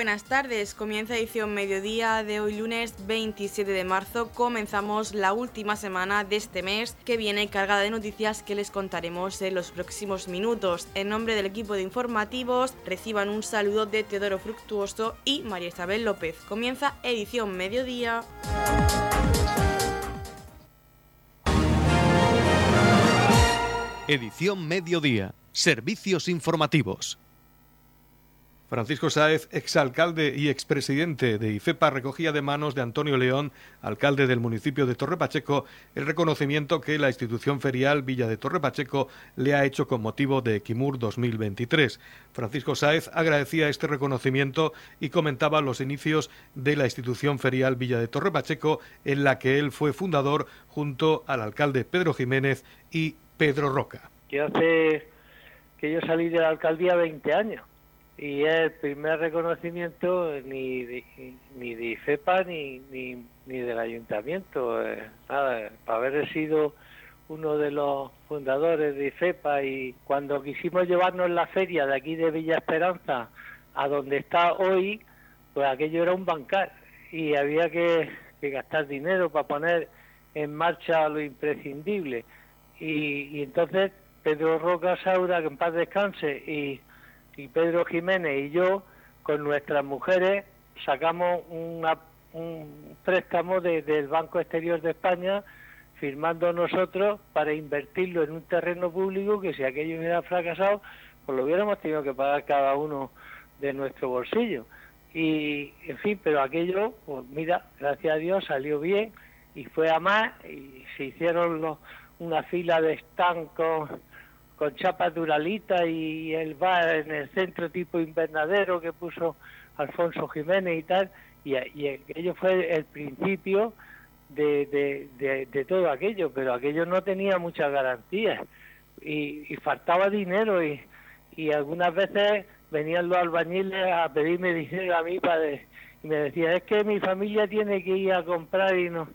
Buenas tardes, comienza edición mediodía de hoy lunes 27 de marzo. Comenzamos la última semana de este mes que viene cargada de noticias que les contaremos en los próximos minutos. En nombre del equipo de informativos, reciban un saludo de Teodoro Fructuoso y María Isabel López. Comienza edición mediodía. Edición mediodía. Servicios informativos. Francisco Sáez, exalcalde y expresidente de IFEPA, recogía de manos de Antonio León, alcalde del municipio de Torre Pacheco, el reconocimiento que la institución ferial Villa de Torre Pacheco le ha hecho con motivo de Equimur 2023. Francisco Sáez agradecía este reconocimiento y comentaba los inicios de la institución ferial Villa de Torre Pacheco, en la que él fue fundador junto al alcalde Pedro Jiménez y Pedro Roca. Que hace que yo salí de la alcaldía 20 años y es el primer reconocimiento ni de, ni de IFEPA ni, ni, ni del ayuntamiento. Eh, nada, para haber sido uno de los fundadores de IFEPA y cuando quisimos llevarnos la feria de aquí de Villa Esperanza a donde está hoy, pues aquello era un bancar y había que, gastar dinero para poner en marcha lo imprescindible. Y, y entonces Pedro Roca Saura, que en paz descanse, y y Pedro Jiménez y yo, con nuestras mujeres, sacamos un préstamo del Banco Exterior de España, firmando nosotros para invertirlo en un terreno público que si aquello hubiera fracasado, pues lo hubiéramos tenido que pagar cada uno de nuestro bolsillo. Y, en fin, pero aquello, pues mira, gracias a Dios salió bien y fue a más y se hicieron los, una fila de estancos con chapas duralita y el bar en el centro tipo invernadero que puso Alfonso Jiménez y tal, y, y aquello fue el principio de, todo aquello, pero aquello no tenía muchas garantías y, faltaba dinero y, y algunas veces venían los albañiles a pedirme dinero a mí para y me decían es que mi familia tiene que ir a comprar y no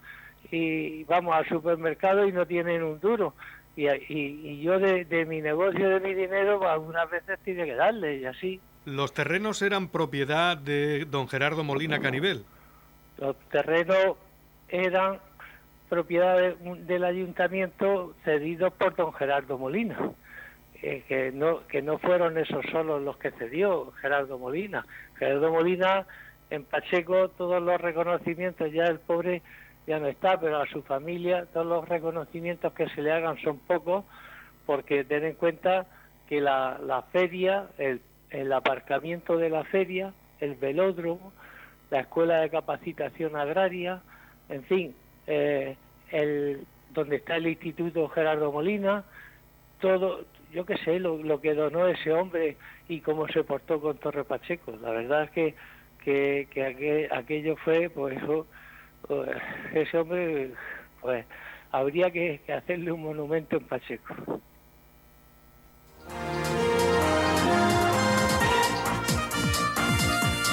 y vamos al supermercado y no tienen un duro y, y, yo de, mi negocio, de mi dinero, algunas veces tiene que darle y así. ¿Los terrenos eran propiedad de don Gerardo Molina Canivel? Los terrenos eran propiedad del ayuntamiento cedidos por don Gerardo Molina. Eh, que no que no fueron esos solos los que cedió Gerardo Molina. Gerardo Molina en Pacheco todos los reconocimientos ya el pobre ya no está, pero a su familia todos los reconocimientos que se le hagan son pocos, porque ten en cuenta que la, la feria, el, el aparcamiento de la feria, el velódromo, la escuela de capacitación agraria, en fin, eh, el, donde está el Instituto Gerardo Molina, todo, yo qué sé, lo, lo, que donó ese hombre y cómo se portó con Torre Pacheco. La verdad es que, que, que aquello fue, pues pues, ese hombre, pues habría que, hacerle un monumento en Pacheco.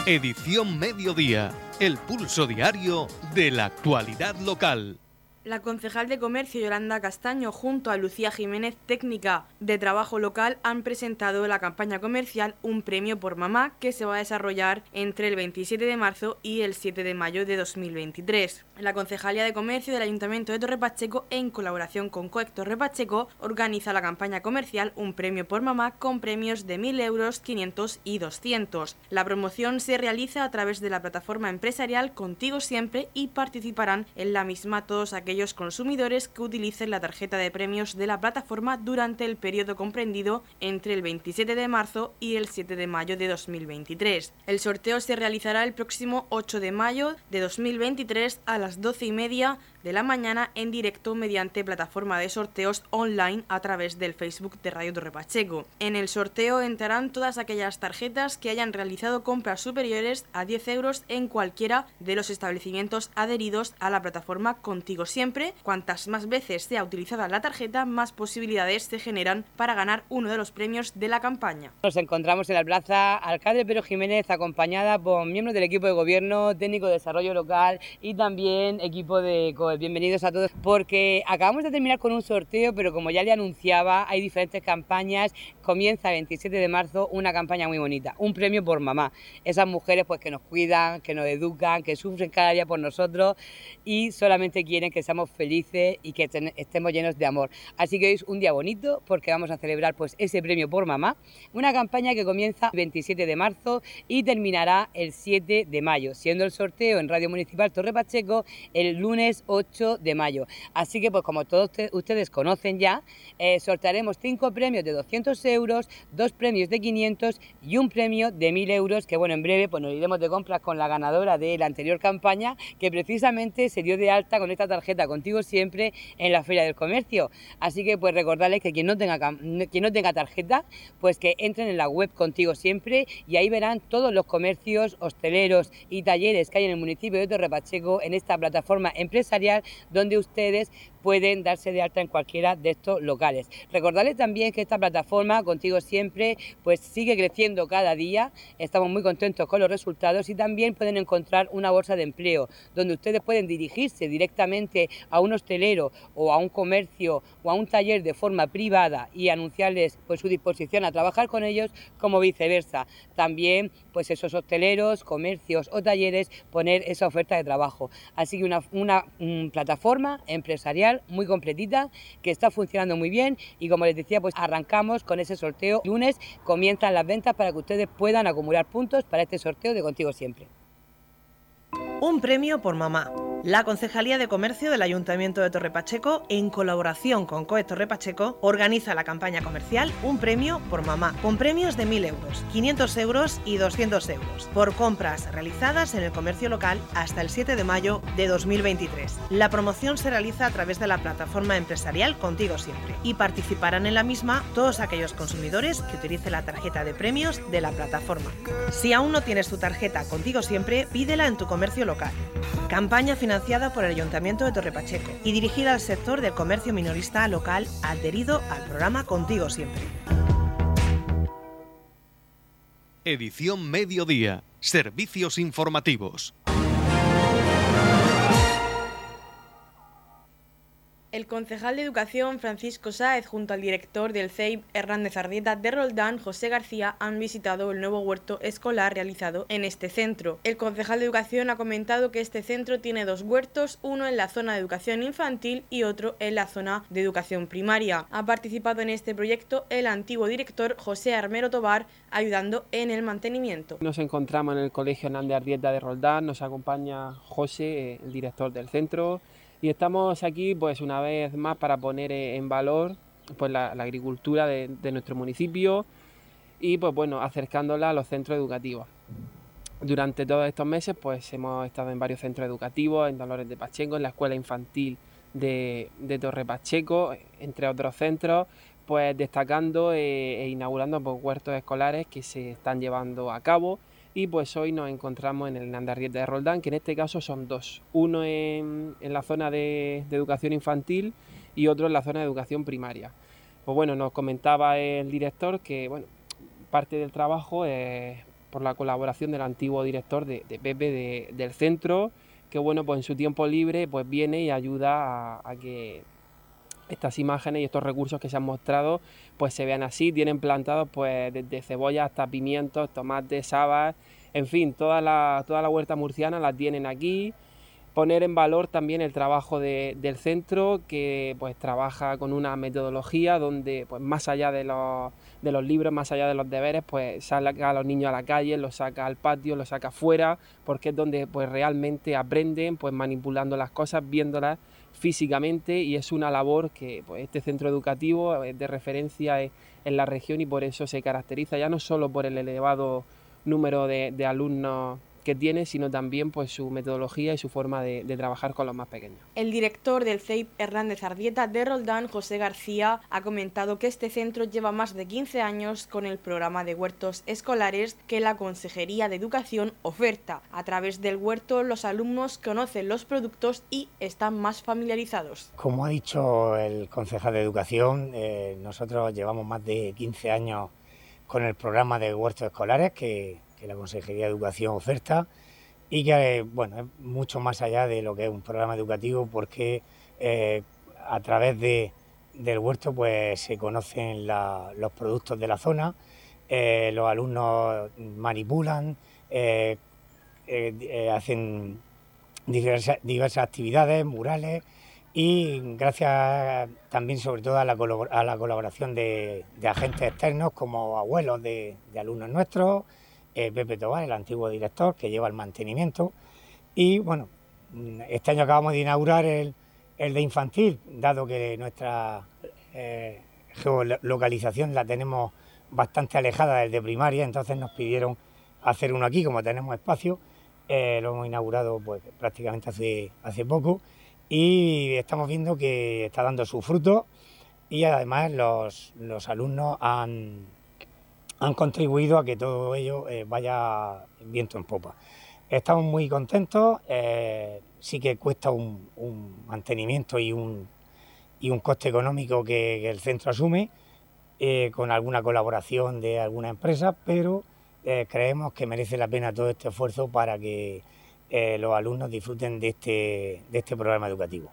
Edición Mediodía, el pulso diario de la actualidad local. La concejal de Comercio Yolanda Castaño junto a Lucía Jiménez, técnica de trabajo local, han presentado la campaña comercial Un Premio por Mamá que se va a desarrollar entre el 27 de marzo y el 7 de mayo de 2023. La Concejalía de Comercio del Ayuntamiento de Torre Pacheco, en colaboración con COEC Torre Pacheco, organiza la campaña comercial Un Premio por Mamá con premios de 1.000 euros, 500 y 200. La promoción se realiza a través de la plataforma empresarial Contigo Siempre y participarán en la misma todos aquellos aquellos consumidores que utilicen la tarjeta de premios de la plataforma durante el periodo comprendido entre el 27 de marzo y el 7 de mayo de 2023. El sorteo se realizará el próximo 8 de mayo de 2023 a las 12 y media de la mañana en directo mediante plataforma de sorteos online a través del Facebook de Radio Torre Pacheco. En el sorteo entrarán todas aquellas tarjetas que hayan realizado compras superiores a 10 euros en cualquiera de los establecimientos adheridos a la plataforma Contigo Siempre. Cuantas más veces sea utilizada la tarjeta, más posibilidades se generan para ganar uno de los premios de la campaña. Nos encontramos en la plaza Alcalde Pedro Jiménez acompañada por miembros del equipo de gobierno, técnico de desarrollo local y también equipo de pues bienvenidos a todos, porque acabamos de terminar con un sorteo, pero como ya le anunciaba, hay diferentes campañas. Comienza el 27 de marzo una campaña muy bonita, un premio por mamá. Esas mujeres pues que nos cuidan, que nos educan, que sufren cada día por nosotros y solamente quieren que seamos felices y que estemos llenos de amor. Así que hoy es un día bonito porque vamos a celebrar pues ese premio por mamá, una campaña que comienza el 27 de marzo y terminará el 7 de mayo, siendo el sorteo en Radio Municipal Torre Pacheco el lunes 8 de mayo. Así que pues como todos ustedes conocen ya, eh, sortearemos cinco premios de 200 euros, dos premios de 500 y un premio de 1000 euros que bueno, en breve pues nos iremos de compras con la ganadora de la anterior campaña que precisamente se dio de alta con esta tarjeta contigo siempre en la Feria del Comercio. Así que pues recordarles que quien no tenga, quien no tenga tarjeta, pues que entren en la web contigo siempre y ahí verán todos los comercios, hosteleros y talleres que hay en el municipio de Torre Pacheco en esta plataforma empresarial donde ustedes pueden darse de alta en cualquiera de estos locales. Recordarles también que esta plataforma, Contigo Siempre, pues sigue creciendo cada día, estamos muy contentos con los resultados y también pueden encontrar una bolsa de empleo donde ustedes pueden dirigirse directamente a un hostelero o a un comercio o a un taller de forma privada y anunciarles pues su disposición a trabajar con ellos como viceversa. También pues esos hosteleros, comercios o talleres poner esa oferta de trabajo. Así que una, una mm, plataforma empresarial muy completita, que está funcionando muy bien y como les decía, pues arrancamos con ese sorteo. lunes comienzan las ventas para que ustedes puedan acumular puntos para este sorteo de Contigo Siempre. Un premio por mamá. La Concejalía de Comercio del Ayuntamiento de Torre Pacheco, en colaboración con COE Torre Pacheco, organiza la campaña comercial Un Premio por Mamá, con premios de 1.000 euros, 500 euros y 200 euros, por compras realizadas en el comercio local hasta el 7 de mayo de 2023. La promoción se realiza a través de la plataforma empresarial Contigo Siempre y participarán en la misma todos aquellos consumidores que utilicen la tarjeta de premios de la plataforma. Si aún no tienes tu tarjeta Contigo Siempre, pídela en tu comercio local. Campaña financiada por el Ayuntamiento de Torre Pacheco y dirigida al sector del comercio minorista local adherido al programa Contigo Siempre. Edición Mediodía. Servicios informativos. El concejal de Educación Francisco Sáez junto al director del CEIP Hernández Ardieta de Roldán, José García, han visitado el nuevo huerto escolar realizado en este centro. El concejal de Educación ha comentado que este centro tiene dos huertos, uno en la zona de educación infantil y otro en la zona de educación primaria. Ha participado en este proyecto el antiguo director José Armero Tobar, ayudando en el mantenimiento. Nos encontramos en el Colegio Hernández Ardieta de Roldán, nos acompaña José, el director del centro y estamos aquí pues una vez más para poner en valor pues la, agricultura de, nuestro municipio y pues bueno, acercándola a los centros educativos. Durante todos estos meses pues hemos estado en varios centros educativos, en Dolores de Pacheco, en la escuela infantil de, Torre Pacheco, entre otros centros, pues destacando e, e inaugurando pues, huertos escolares que se están llevando a cabo y pues hoy nos encontramos en el Nandarrieta de Roldán, que en este caso son dos, uno en, la zona de, educación infantil y otro en la zona de educación primaria. Pues bueno, nos comentaba el director que bueno, parte del trabajo es por la colaboración del antiguo director de, Pepe del centro, que bueno, pues en su tiempo libre pues viene y ayuda a que estas imágenes y estos recursos que se han mostrado pues se vean así, tienen plantados pues desde cebolla hasta pimientos, tomates, habas, en fin, toda la, toda la huerta murciana la tienen aquí. Poner en valor también el trabajo del centro que pues trabaja con una metodología donde pues más allá de los, de los libros, más allá de los deberes, pues saca a los niños a la calle, los saca al patio, los saca afuera, porque es donde pues realmente aprenden pues manipulando las cosas, viéndolas físicamente y es una labor que pues, este centro educativo es de referencia en la región y por eso se caracteriza ya no solo por el elevado número de, de alumnos que tiene, sino también pues su metodología y su forma de, trabajar con los más pequeños. El director del CEIP Hernández Ardieta de Roldán, José García, ha comentado que este centro lleva más de 15 años con el programa de huertos escolares que la Consejería de Educación oferta. A través del huerto los alumnos conocen los productos y están más familiarizados. Como ha dicho el concejal de Educación, eh, nosotros llevamos más de 15 años con el programa de huertos escolares que que la Consejería de Educación oferta y que, bueno, es mucho más allá de lo que es un programa educativo porque eh, a través de, del huerto pues se conocen los productos de la zona, eh, los alumnos manipulan, eh, hacen diversas, diversas actividades, murales, y gracias también sobre todo a la, a la colaboración de, agentes externos como abuelos de, alumnos nuestros, eh, Pepe Tobar, el antiguo director que lleva el mantenimiento. Y bueno, este año acabamos de inaugurar el, de infantil, dado que nuestra eh, geolocalización la tenemos bastante alejada del de primaria, entonces nos pidieron hacer uno aquí, como tenemos espacio, eh, lo hemos inaugurado pues prácticamente hace, hace poco. Y estamos viendo que está dando su fruto. Y además los, alumnos han, han, contribuido a que todo ello eh, vaya viento en popa. Estamos muy contentos, eh, sí que cuesta un, mantenimiento y un, y un coste económico que, el centro asume, eh, con alguna colaboración de alguna empresa, pero creemos que merece la pena todo este esfuerzo para que los alumnos disfruten de este, de este programa educativo.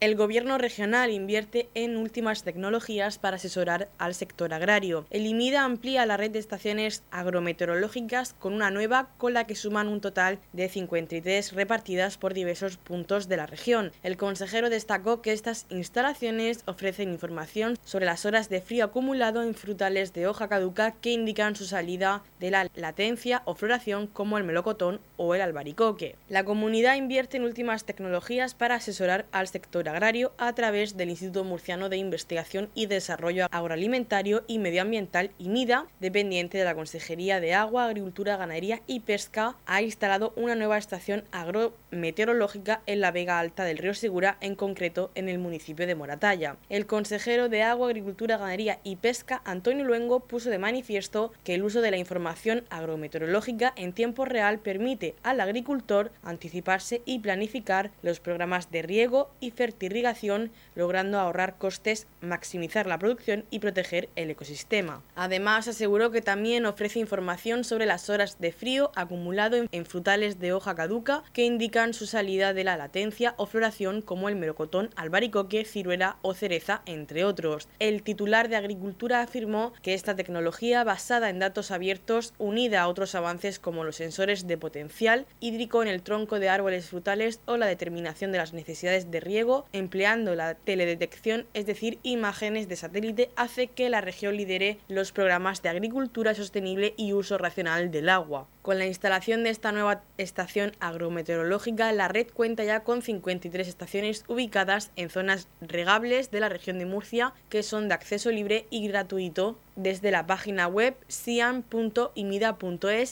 El gobierno regional invierte en últimas tecnologías para asesorar al sector agrario. El IMIDA amplía la red de estaciones agrometeorológicas con una nueva con la que suman un total de 53 repartidas por diversos puntos de la región. El consejero destacó que estas instalaciones ofrecen información sobre las horas de frío acumulado en frutales de hoja caduca que indican su salida de la latencia o floración como el melocotón o el albaricoque. La comunidad invierte en últimas tecnologías para asesorar al sector agrario a través del Instituto Murciano de Investigación y Desarrollo Agroalimentario y Medioambiental IMIDA, dependiente de la Consejería de Agua, Agricultura, Ganadería y Pesca, ha instalado una nueva estación agrometeorológica en la Vega Alta del río Segura, en concreto en el municipio de Moratalla. El consejero de Agua, Agricultura, Ganadería y Pesca, Antonio Luengo, puso de manifiesto que el uso de la información agrometeorológica en tiempo real permite al agricultor anticiparse y planificar los programas de riego y fertilización irrigación, logrando ahorrar costes, maximizar la producción y proteger el ecosistema. Además, aseguró que también ofrece información sobre las horas de frío acumulado en frutales de hoja caduca que indican su salida de la latencia o floración como el melocotón, albaricoque, ciruela o cereza, entre otros. El titular de Agricultura afirmó que esta tecnología basada en datos abiertos, unida a otros avances como los sensores de potencial hídrico en el tronco de árboles frutales o la determinación de las necesidades de riego, empleando la teledetección, es decir, imágenes de satélite, hace que la región lidere los programas de agricultura sostenible y uso racional del agua. Con la instalación de esta nueva estación agrometeorológica, la red cuenta ya con 53 estaciones ubicadas en zonas regables de la región de Murcia que son de acceso libre y gratuito desde la página web siam.imida.es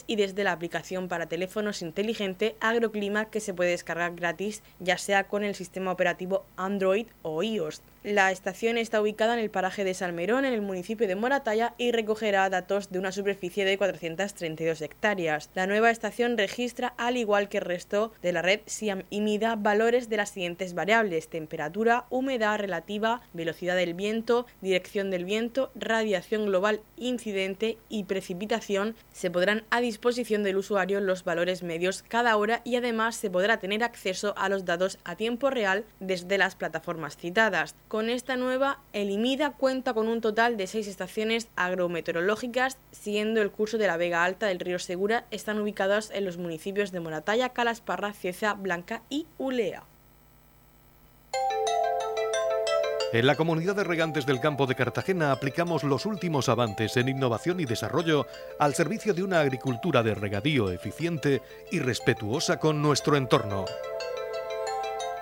y desde la aplicación para teléfonos inteligente Agroclima que se puede descargar gratis ya sea con el sistema operativo Android o iOS. La estación está ubicada en el paraje de Salmerón, en el municipio de Moratalla, y recogerá datos de una superficie de 432 hectáreas. La nueva estación registra, al igual que el resto de la red SIAM y MIDA, valores de las siguientes variables: temperatura, humedad relativa, velocidad del viento, dirección del viento, radiación global incidente y precipitación. Se podrán a disposición del usuario los valores medios cada hora y además se podrá tener acceso a los datos a tiempo real desde las plataformas citadas. Con esta nueva, el IMIDA cuenta con un total de seis estaciones agrometeorológicas, siguiendo el curso de la Vega Alta del río Segura, están ubicadas en los municipios de Moratalla, Calasparra, Cieza, Blanca y Ulea. En la comunidad de regantes del campo de Cartagena aplicamos los últimos avances en innovación y desarrollo al servicio de una agricultura de regadío eficiente y respetuosa con nuestro entorno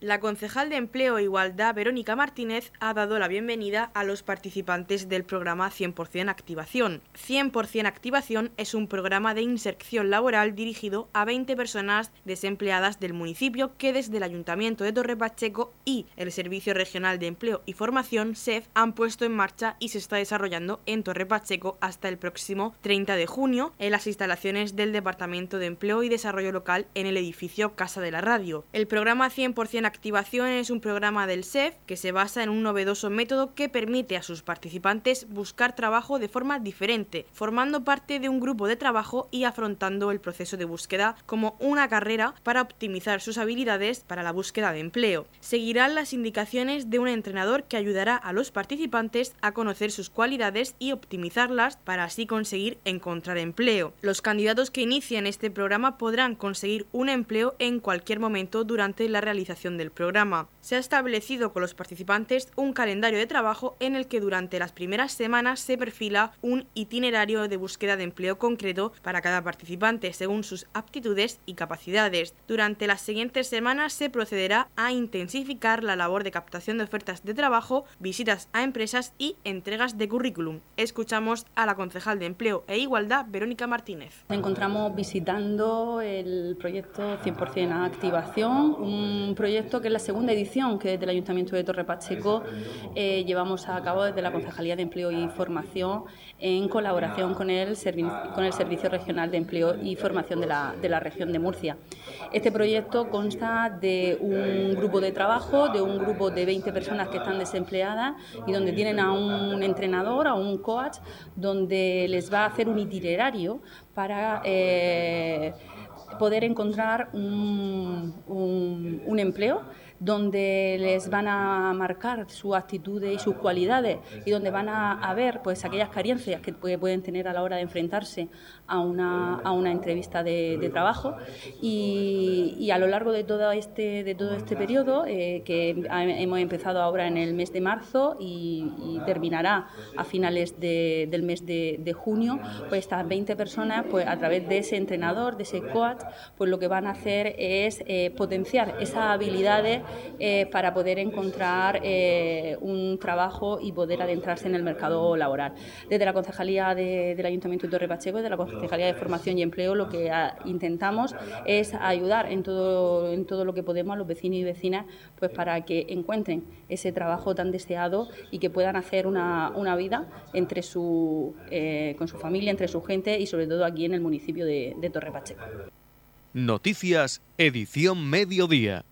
La concejal de Empleo e Igualdad, Verónica Martínez, ha dado la bienvenida a los participantes del programa 100% Activación. 100% Activación es un programa de inserción laboral dirigido a 20 personas desempleadas del municipio que desde el Ayuntamiento de Torre Pacheco y el Servicio Regional de Empleo y Formación, SEF, han puesto en marcha y se está desarrollando en Torre Pacheco hasta el próximo 30 de junio en las instalaciones del Departamento de Empleo y Desarrollo Local en el edificio Casa de la Radio. El programa 100% Activación es un programa del SEF que se basa en un novedoso método que permite a sus participantes buscar trabajo de forma diferente, formando parte de un grupo de trabajo y afrontando el proceso de búsqueda como una carrera para optimizar sus habilidades para la búsqueda de empleo. Seguirán las indicaciones de un entrenador que ayudará a los participantes a conocer sus cualidades y optimizarlas para así conseguir encontrar empleo. Los candidatos que inician este programa podrán conseguir un empleo en cualquier momento durante la realización del programa. Se ha establecido con los participantes un calendario de trabajo en el que durante las primeras semanas se perfila un itinerario de búsqueda de empleo concreto para cada participante según sus aptitudes y capacidades. Durante las siguientes semanas se procederá a intensificar la labor de captación de ofertas de trabajo, visitas a empresas y entregas de currículum. Escuchamos a la concejal de Empleo e Igualdad, Verónica Martínez. Nos encontramos visitando el proyecto 100% Activación, un proyecto que es la segunda edición que desde el Ayuntamiento de Torre Pacheco eh, llevamos a cabo desde la Concejalía de Empleo y Formación en colaboración con el, con el Servicio Regional de Empleo y Formación de la, de la región de Murcia. Este proyecto consta de un grupo de trabajo, de un grupo de 20 personas que están desempleadas y donde tienen a un entrenador, a un coach, donde les va a hacer un itinerario para... Eh, poder encontrar un, un empleo donde les van a marcar sus actitudes y sus cualidades y donde van a, ver pues aquellas carencias que pueden tener a la hora de enfrentarse a una, a una entrevista de, trabajo. y, a lo largo de todo este, de todo este periodo eh, que hemos empezado ahora en el mes de marzo y, terminará a finales del mes de, junio, pues estas 20 personas pues a través de ese entrenador, de ese coach, pues lo que van a hacer es eh, potenciar esas habilidades eh, para poder encontrar eh, un trabajo y poder adentrarse en el mercado laboral. Desde la Concejalía del Ayuntamiento de Torre Pacheco, desde la Concejalía de Formación y Empleo, lo que ah, intentamos es ayudar en todo, en todo lo que podemos a los vecinos y vecinas pues para que encuentren ese trabajo tan deseado y que puedan hacer una, vida entre su, eh, con su familia, entre su gente y sobre todo aquí en el municipio de, de Torre Pacheco. Noticias, edición mediodía.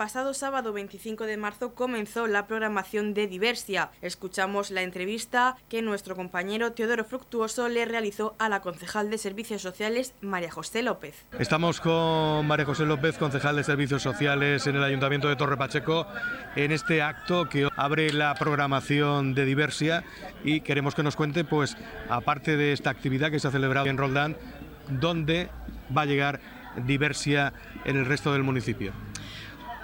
Pasado sábado 25 de marzo comenzó la programación de Diversia. Escuchamos la entrevista que nuestro compañero Teodoro Fructuoso le realizó a la concejal de Servicios Sociales María José López. Estamos con María José López, concejal de Servicios Sociales en el Ayuntamiento de Torre Pacheco, en este acto que abre la programación de Diversia y queremos que nos cuente, pues, aparte de esta actividad que se ha celebrado en Roldán, dónde va a llegar Diversia en el resto del municipio.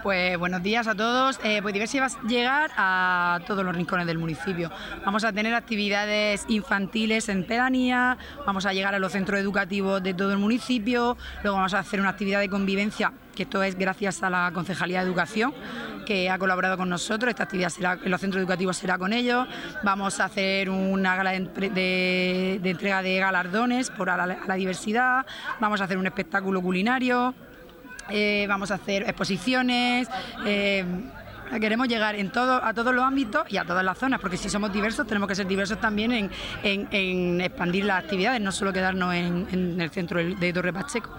Pues buenos días a todos. Eh, pues Diversia va a llegar a todos los rincones del municipio. Vamos a tener actividades infantiles en pedanía, vamos a llegar a los centros educativos de todo el municipio, luego vamos a hacer una actividad de convivencia, que esto es gracias a la Concejalía de Educación que ha colaborado con nosotros. Esta actividad será en los centros educativos será con ellos. Vamos a hacer una gala de, entrega de galardones por la diversidad. Vamos a hacer un espectáculo culinario. Eh, vamos a hacer exposiciones. Eh, queremos llegar en todo, a todos los ámbitos y a todas las zonas, porque si somos diversos tenemos que ser diversos también en, expandir las actividades, no solo quedarnos en, el centro de Torre Pacheco.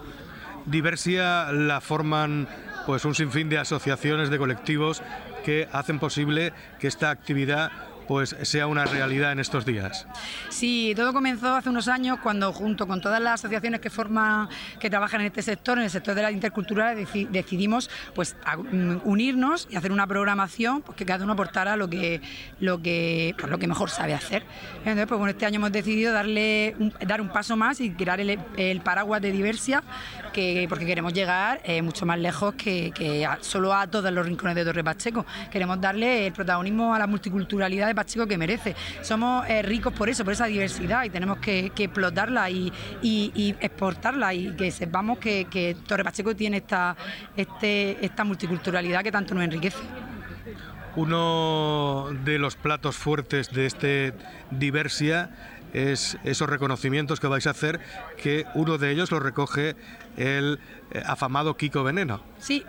Diversia la forman pues un sinfín de asociaciones, de colectivos que hacen posible que esta actividad pues sea una realidad en estos días. Sí, todo comenzó hace unos años cuando junto con todas las asociaciones que forman, que trabajan en este sector, en el sector de la intercultura, decidimos pues mm, unirnos y hacer una programación pues, que cada uno aportara lo que lo que pues, lo que mejor sabe hacer. Entonces, pues bueno, este año hemos decidido darle dar un paso más y crear el, paraguas de diversia, que porque queremos llegar eh, mucho más lejos que, solo a todos los rincones de Torre Pacheco. Queremos darle el protagonismo a la multiculturalidad Pacheco que merece. Somos eh, ricos por eso, por esa diversidad y tenemos que, explotarla y, exportarla y que sepamos que, Torre Pacheco tiene esta, este, esta multiculturalidad que tanto nos enriquece. Uno de los platos fuertes de este Diversia es esos reconocimientos que vais a hacer, que uno de ellos lo recoge el eh, afamado Kiko Veneno. Sí,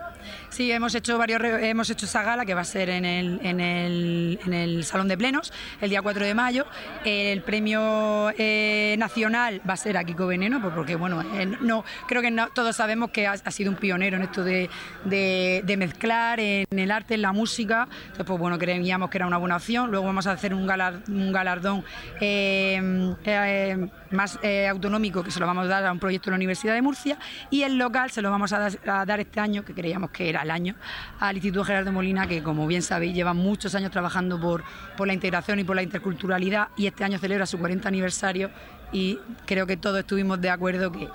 sí, hemos hecho varios hemos hecho esa gala que va a ser en el, en el, en el Salón de Plenos el día 4 de mayo. El premio eh, nacional va a ser a Kiko Veneno, pues porque bueno, no, creo que todos sabemos que ha, sido un pionero en esto de, de, mezclar en el arte, en la música. Entonces, pues bueno, creíamos que era una buena opción. Luego vamos a hacer un, un galardón eh, más autonómico que se lo vamos a dar a un proyecto de la Universidad de Murcia y el local se lo vamos a dar, este año, que creíamos que era el año, al Instituto Gerardo Molina, que como bien sabéis lleva muchos años trabajando por, por la integración y por la interculturalidad y este año celebra su 40 aniversario y creo que todos estuvimos de acuerdo que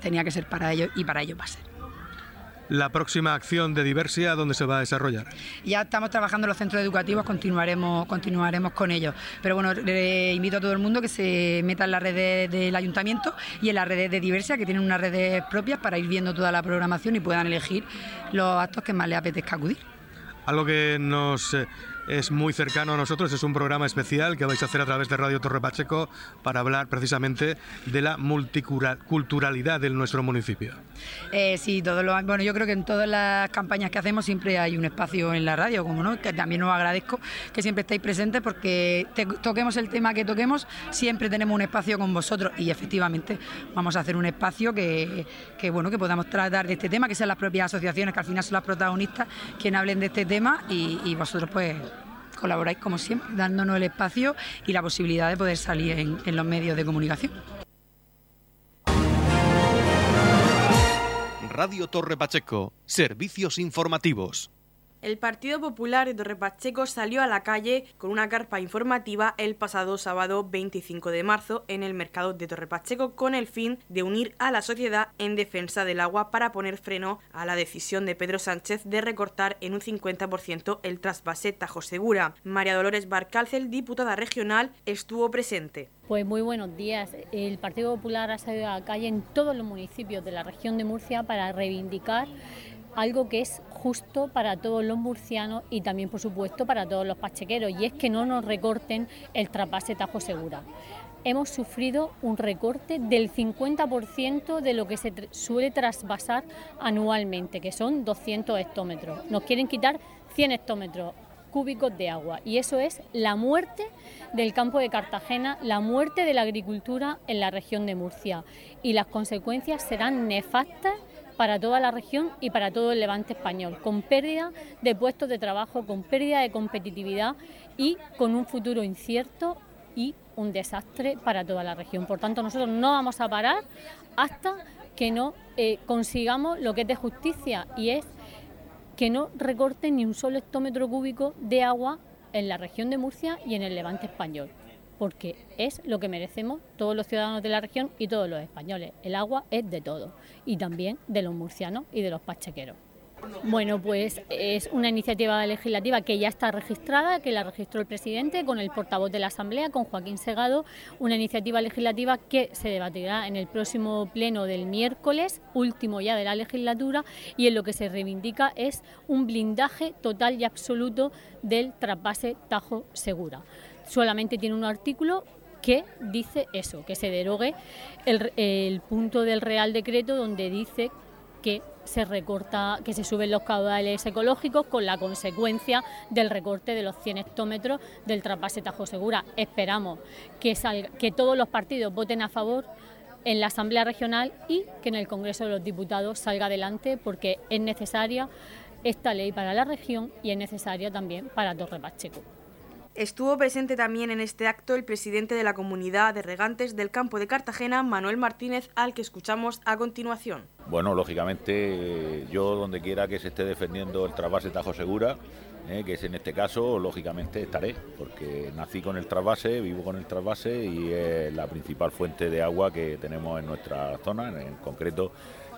tenía que ser para ellos y para ellos va a ser la próxima acción de Diversia, ¿dónde se va a desarrollar? Ya estamos trabajando en los centros educativos, continuaremos, continuaremos con ellos. Pero bueno, le invito a todo el mundo que se meta en las redes del ayuntamiento y en las redes de Diversia, que tienen unas redes propias para ir viendo toda la programación y puedan elegir los actos que más les apetezca acudir. Algo que nos eh, es muy cercano a nosotros, es un programa especial que vais a hacer a través de Radio Torre Pacheco para hablar precisamente de la multiculturalidad de nuestro municipio. Eh, sí, todo lo, bueno, yo creo que en todas las campañas que hacemos siempre hay un espacio en la radio, como no, que también os agradezco que siempre estéis presentes porque toquemos el tema que toquemos, siempre tenemos un espacio con vosotros y efectivamente vamos a hacer un espacio que, bueno, que podamos tratar de este tema, que sean las propias asociaciones que al final son las protagonistas quienes hablen de este tema y, y vosotros pues colaboráis como siempre, dándonos el espacio y la posibilidad de poder salir en, los medios de comunicación. Radio Torre Pacheco, servicios informativos. El Partido Popular de Torre Pacheco salió a la calle con una carpa informativa el pasado sábado 25 de marzo en el mercado de Torre Pacheco con el fin de unir a la sociedad en defensa del agua para poner freno a la decisión de Pedro Sánchez de recortar en un 50% el trasvase Tajo Segura. María Dolores Barcalcel, diputada regional, estuvo presente. Pues muy buenos días. El Partido Popular ha salido a la calle en todos los municipios de la región de Murcia para reivindicar algo que es justo para todos los murcianos y también, por supuesto, para todos los pachequeros, y es que no nos recorten el trapase Tajo Segura. Hemos sufrido un recorte del 50% de lo que se suele trasvasar anualmente, que son 200 hectómetros. Nos quieren quitar 100 hectómetros cúbicos de agua y eso es la muerte del campo de Cartagena, la muerte de la agricultura en la región de Murcia y las consecuencias serán nefastas para toda la región y para todo el levante español, con pérdida de puestos de trabajo, con pérdida de competitividad y con un futuro incierto y un desastre para toda la región. Por tanto, nosotros no vamos a parar hasta que no eh, consigamos lo que es de justicia y es que no recorten ni un solo hectómetro cúbico de agua en la región de Murcia y en el levante español porque es lo que merecemos todos los ciudadanos de la región y todos los españoles. El agua es de todos y también de los murcianos y de los pachequeros. Bueno, pues es una iniciativa legislativa que ya está registrada, que la registró el presidente con el portavoz de la Asamblea, con Joaquín Segado, una iniciativa legislativa que se debatirá en el próximo pleno del miércoles, último ya de la legislatura, y en lo que se reivindica es un blindaje total y absoluto del trasvase Tajo Segura solamente tiene un artículo que dice eso, que se derogue el, punto del Real Decreto donde dice que se recorta, que se suben los caudales ecológicos con la consecuencia del recorte de los 100 hectómetros del trapase Tajo Segura. Esperamos que, que todos los partidos voten a favor en la Asamblea Regional y que en el Congreso de los Diputados salga adelante porque es necesaria esta ley para la región y es necesaria también para Torre Pacheco. Estuvo presente también en este acto el presidente de la comunidad de regantes del campo de Cartagena, Manuel Martínez, al que escuchamos a continuación. Bueno, lógicamente yo donde quiera que se esté defendiendo el trasvase Tajo Segura, eh, que es en este caso, lógicamente estaré, porque nací con el trasvase, vivo con el trasvase y es la principal fuente de agua que tenemos en nuestra zona, en concreto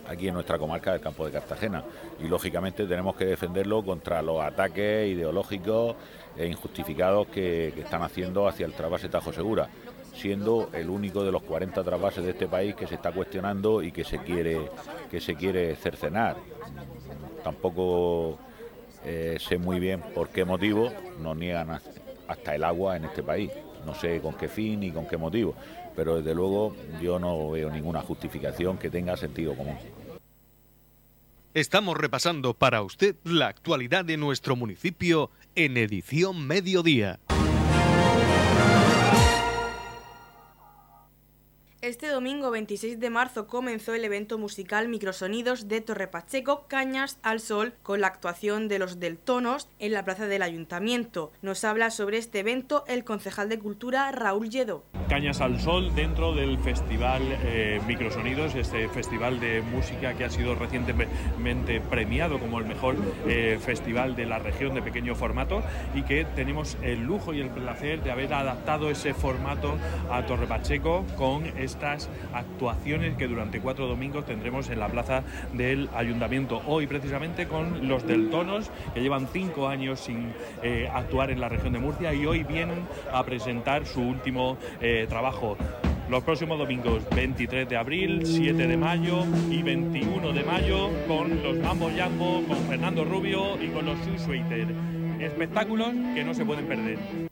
aquí en nuestra comarca del campo de Cartagena. Y lógicamente tenemos que defenderlo contra los ataques ideológicos e injustificados que, están haciendo hacia el trasvase Tajo Segura, siendo el único de los 40 trasvases de este país que se está cuestionando y que se quiere, que se quiere cercenar. Tampoco eh, sé muy bien por qué motivo nos niegan hasta el agua en este país. No sé con qué fin ni con qué motivo, pero desde luego yo no veo ninguna justificación que tenga sentido común. Estamos repasando para usted la actualidad de nuestro municipio en edición mediodía. Este domingo 26 de marzo comenzó el evento musical Microsonidos de Torre Pacheco, Cañas al Sol, con la actuación de los Deltonos en la plaza del Ayuntamiento. Nos habla sobre este evento el concejal de Cultura Raúl Lledo. Cañas al Sol dentro del festival eh, Microsonidos, este festival de música que ha sido recientemente premiado como el mejor eh, festival de la región de pequeño formato y que tenemos el lujo y el placer de haber adaptado ese formato a Torre Pacheco con estas actuaciones que durante cuatro domingos tendremos en la plaza del ayuntamiento. Hoy precisamente con los Deltonos, que llevan cinco años sin eh, actuar en la región de Murcia y hoy vienen a presentar su último eh, trabajo los próximos domingos 23 de abril, 7 de mayo y 21 de mayo con los Mambo Jambo, con Fernando Rubio y con los Susweiter. Espectáculos que no se pueden perder.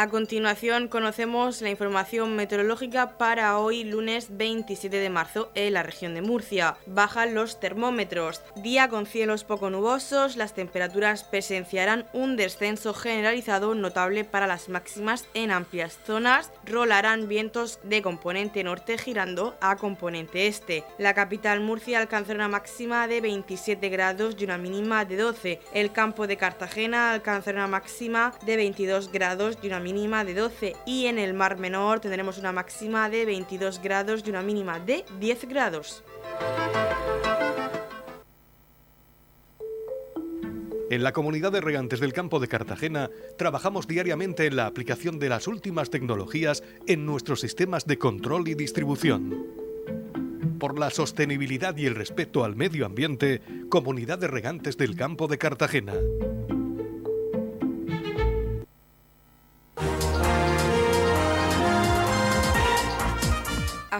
A continuación conocemos la información meteorológica para hoy lunes 27 de marzo en la región de Murcia. Bajan los termómetros. Día con cielos poco nubosos, las temperaturas presenciarán un descenso generalizado notable para las máximas en amplias zonas. Rolarán vientos de componente norte girando a componente este. La capital Murcia alcanzará una máxima de 27 grados y una mínima de 12. El campo de Cartagena alcanzará una máxima de 22 grados y una mínima de 12 y en el Mar Menor tendremos una máxima de 22 grados y una mínima de 10 grados. En la comunidad de regantes del campo de Cartagena trabajamos diariamente en la aplicación de las últimas tecnologías en nuestros sistemas de control y distribución. Por la sostenibilidad y el respeto al medio ambiente, Comunidad de Regantes del Campo de Cartagena.